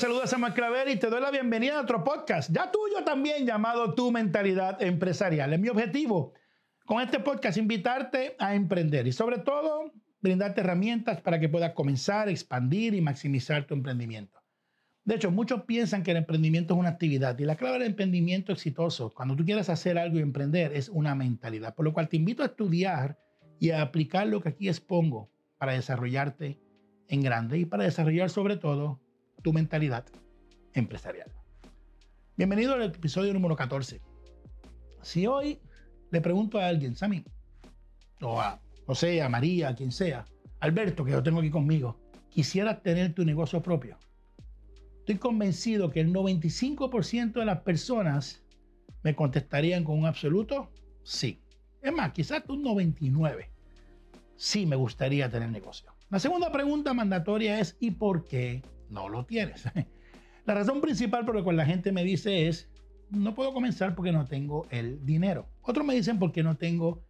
saluda Samuel Claver y te doy la bienvenida a otro podcast, ya tuyo también, llamado Tu Mentalidad Empresarial. Es mi objetivo con este podcast invitarte a emprender y sobre todo brindarte herramientas para que puedas comenzar, expandir y maximizar tu emprendimiento. De hecho, muchos piensan que el emprendimiento es una actividad y la clave del emprendimiento exitoso, cuando tú quieres hacer algo y emprender, es una mentalidad. Por lo cual te invito a estudiar y a aplicar lo que aquí expongo para desarrollarte en grande y para desarrollar sobre todo tu mentalidad empresarial. Bienvenido al episodio número 14. Si hoy le pregunto a alguien, Sammy, o a José, a María, a quien sea, Alberto, que yo tengo aquí conmigo, quisiera tener tu negocio propio. Estoy convencido que el 95% de las personas me contestarían con un absoluto sí. Es más, quizás un 99. Sí me gustaría tener negocio. La segunda pregunta mandatoria es ¿y por qué no lo tienes. La razón principal por la cual la gente me dice es, no puedo comenzar porque no tengo el dinero. Otros me dicen porque no tengo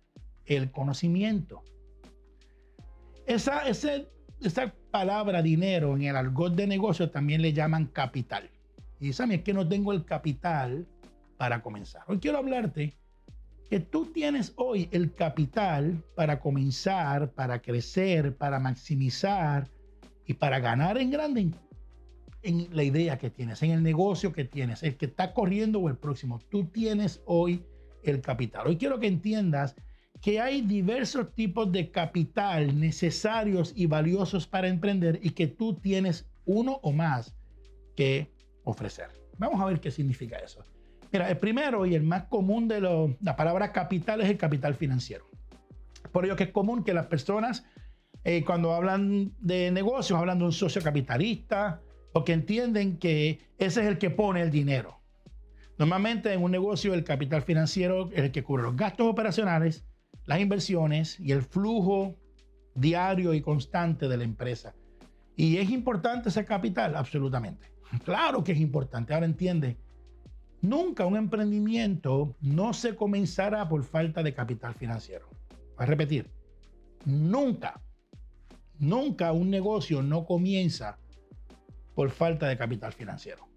el conocimiento. Esa, esa palabra dinero en el argot de negocio también le llaman capital. Y dicen, es que no tengo el capital para comenzar. Hoy quiero hablarte que tú tienes hoy el capital para comenzar, para crecer, para maximizar y para ganar en grande la idea que tienes, en el negocio que tienes, el que está corriendo o el próximo. Tú tienes hoy el capital. Hoy quiero que entiendas que hay diversos tipos de capital necesarios y valiosos para emprender y que tú tienes uno o más que ofrecer. Vamos a ver qué significa eso. Mira, el primero y el más común de la palabra capital es el capital financiero. Por ello que es común que las personas eh, cuando hablan de negocios hablan de un socio capitalista, porque entienden que ese es el que pone el dinero. Normalmente en un negocio el capital financiero es el que cubre los gastos operacionales, las inversiones y el flujo diario y constante de la empresa. ¿Y es importante ese capital? Absolutamente. Claro que es importante. Ahora entiende, nunca un emprendimiento no se comenzará por falta de capital financiero. Voy a repetir, nunca, nunca un negocio no comienza por falta de capital financiero.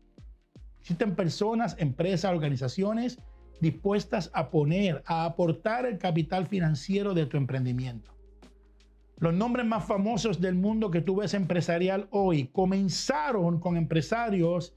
Existen personas, empresas, organizaciones dispuestas a poner, a aportar el capital financiero de tu emprendimiento. Los nombres más famosos del mundo que tú ves empresarial hoy comenzaron con empresarios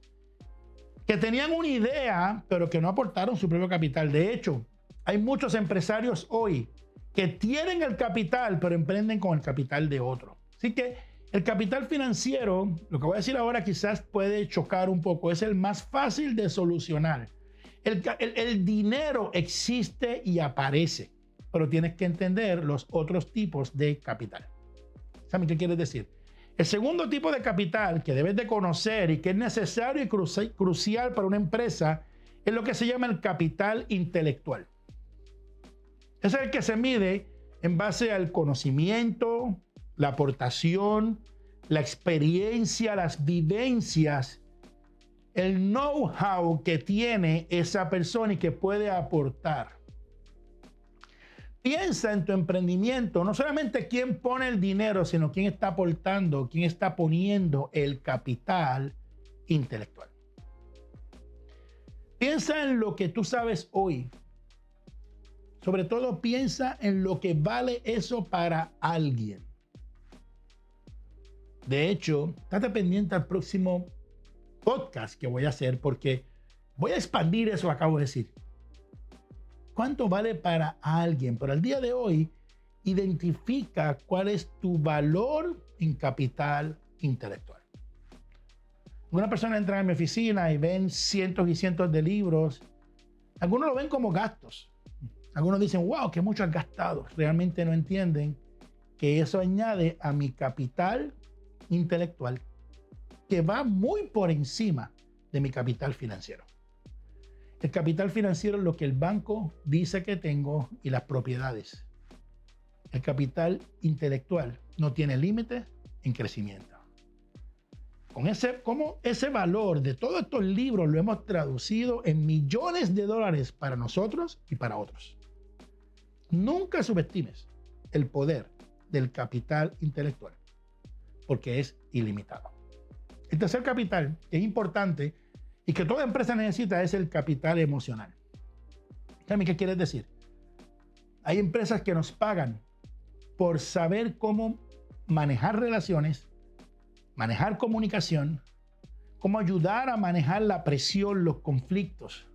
que tenían una idea, pero que no aportaron su propio capital. De hecho, hay muchos empresarios hoy que tienen el capital, pero emprenden con el capital de otro. Así que el capital financiero, lo que voy a decir ahora quizás puede chocar un poco, es el más fácil de solucionar. El, dinero existe y aparece, pero tienes que entender los otros tipos de capital. ¿Sabes qué quiere decir? El segundo tipo de capital que debes de conocer y que es necesario y crucial para una empresa es lo que se llama el capital intelectual. Es el que se mide en base al conocimiento, la aportación, la experiencia, las vivencias, el know-how que tiene esa persona y que puede aportar. Piensa en tu emprendimiento, no solamente quién pone el dinero, sino quién está aportando, quién está poniendo el capital intelectual. Piensa en lo que tú sabes hoy. Sobre todo piensa en lo que vale eso para alguien. De hecho, estate pendiente al próximo podcast que voy a hacer porque voy a expandir eso que acabo de decir. ¿Cuánto vale para alguien? Pero al día de hoy, identifica cuál es tu valor en capital intelectual. Una persona entra en mi oficina y ven cientos y cientos de libros. Algunos lo ven como gastos. Algunos dicen, wow, que mucho has gastado. Realmente no entienden que eso añade a mi capital intelectual que va muy por encima de mi capital financiero. El capital financiero es lo que el banco dice que tengo y las propiedades. El capital intelectual no tiene límite en crecimiento. Con ese, como ese valor de todos estos libros lo hemos traducido en millones de dólares para nosotros y para otros. Nunca subestimes el poder del capital intelectual porque es ilimitado. El tercer capital, que es importante y que toda empresa necesita, es el capital emocional. ¿Qué quiere decir? Hay empresas que nos pagan por saber cómo manejar relaciones, manejar comunicación, cómo ayudar a manejar la presión, los conflictos,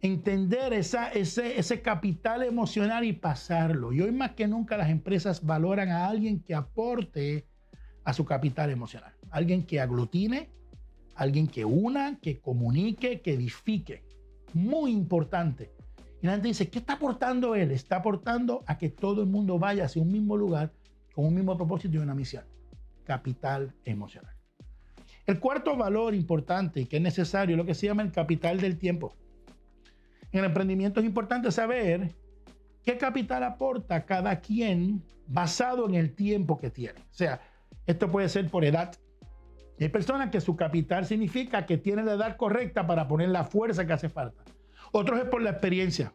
entender esa, ese, ese capital emocional y pasarlo. Y hoy más que nunca las empresas valoran a alguien que aporte a su capital emocional, alguien que aglutine, alguien que una, que comunique, que edifique. Muy importante. Y la gente dice, ¿qué está aportando él? Está aportando a que todo el mundo vaya hacia un mismo lugar con un mismo propósito y una misión. Capital emocional. El cuarto valor importante y que es necesario es lo que se llama el capital del tiempo. En el emprendimiento es importante saber qué capital aporta cada quien basado en el tiempo que tiene. O sea, esto puede ser por edad. Hay personas que su capital significa que tiene la edad correcta para poner la fuerza que hace falta. Otros es por la experiencia.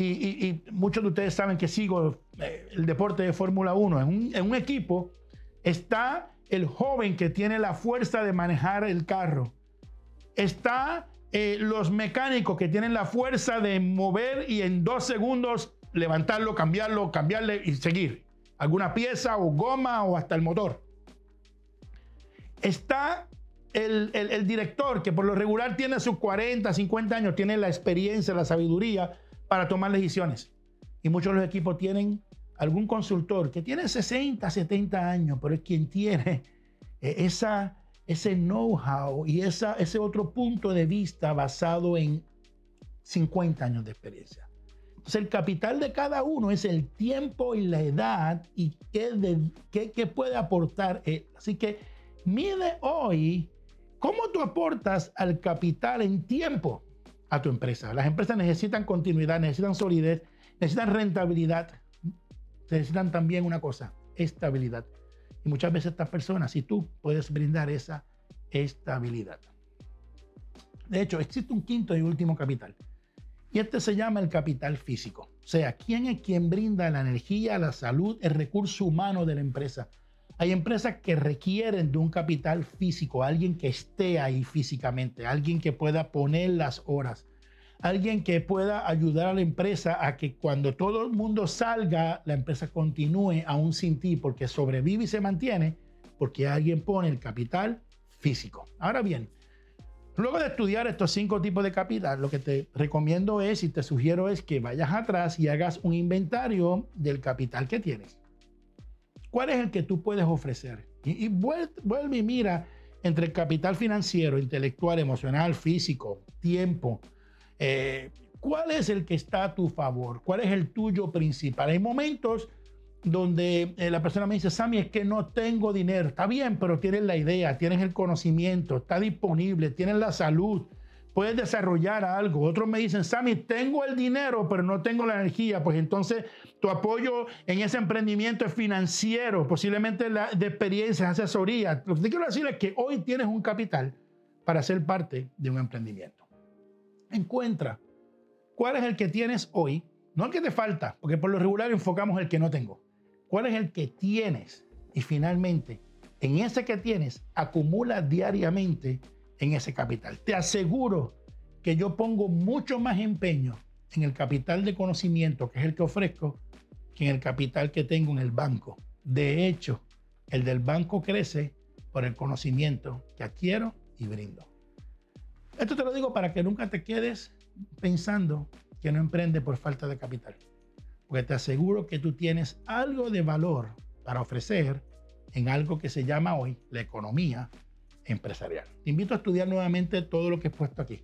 Y, muchos de ustedes saben que sigo eh, el deporte de Fórmula 1. En un, equipo está el joven que tiene la fuerza de manejar el carro. Está eh, los mecánicos que tienen la fuerza de mover y en dos segundos levantarlo, cambiarlo, cambiarle y seguir. Alguna pieza o goma o hasta el motor. Está el, director, que por lo regular tiene sus 40, 50 años, tiene la experiencia, la sabiduría para tomar decisiones. Y muchos de los equipos tienen algún consultor que tiene 60, 70 años, pero es quien tiene eh, esa, ese know-how y esa, ese otro punto de vista basado en 50 años de experiencia. Entonces el capital de cada uno es el tiempo y la edad y qué, de, qué, qué puede aportar él. Así que mide hoy ¿Cómo tú aportas al capital en tiempo a tu empresa? Las empresas necesitan continuidad, necesitan solidez, necesitan rentabilidad, necesitan también una cosa, estabilidad. Y muchas veces estas personas, si tú puedes brindar esa estabilidad. De hecho, existe un quinto y último capital. Y este se llama el capital físico. O sea, ¿quién es quien brinda la energía, la salud, el recurso humano de la empresa? Hay empresas que requieren de un capital físico, alguien que esté ahí físicamente, alguien que pueda poner las horas, alguien que pueda ayudar a la empresa a que cuando todo el mundo salga, la empresa continúe aún sin ti, porque sobrevive y se mantiene, porque alguien pone el capital físico. Ahora bien, luego de estudiar estos cinco tipos de capital, lo que te recomiendo es y te sugiero es que vayas atrás y hagas un inventario del capital que tienes. ¿Cuál es el que tú puedes ofrecer? Y, vuelve, y mira entre el capital financiero, intelectual, emocional, físico, tiempo. Eh, ¿Cuál es el que está a tu favor? ¿Cuál es el tuyo principal? Hay momentos donde eh, la persona me dice, Sammy, es que no tengo dinero. Está bien, pero tienes la idea, tienes el conocimiento, está disponible, tienes la salud, puedes desarrollar algo. Otros me dicen, Sammy, tengo el dinero, pero no tengo la energía. Pues entonces tu apoyo en ese emprendimiento es financiero, posiblemente la, de experiencia, asesoría. Lo que te quiero decir es que hoy tienes un capital para ser parte de un emprendimiento. Encuentra cuál es el que tienes hoy, no el que te falta, porque por lo regular enfocamos el que no tengo. ¿Cuál es el que tienes? Y finalmente, en ese que tienes, acumula diariamente en ese capital. Te aseguro que yo pongo mucho más empeño en el capital de conocimiento, que es el que ofrezco, que en el capital que tengo en el banco. De hecho, el del banco crece por el conocimiento que adquiero y brindo. Esto te lo digo para que nunca te quedes pensando que no emprende por falta de capital. Porque te aseguro que tú tienes algo de valor para ofrecer en algo que se llama hoy la economía empresarial. Te invito a estudiar nuevamente todo lo que he puesto aquí.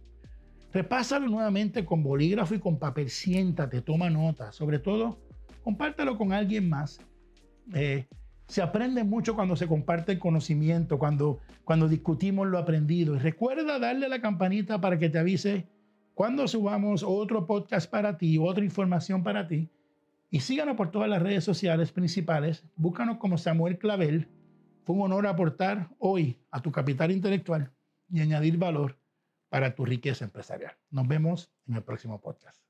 Repásalo nuevamente con bolígrafo y con papel. Siéntate, toma nota. Sobre todo, compártelo con alguien más. Eh, se aprende mucho cuando se comparte el conocimiento, cuando, cuando discutimos lo aprendido. Y recuerda darle a la campanita para que te avise cuando subamos otro podcast para ti, otra información para ti. Y síganos por todas las redes sociales principales. Búscanos como Samuel Clavel. Fue un honor aportar hoy a tu capital intelectual y añadir valor para tu riqueza empresarial. Nos vemos en el próximo podcast.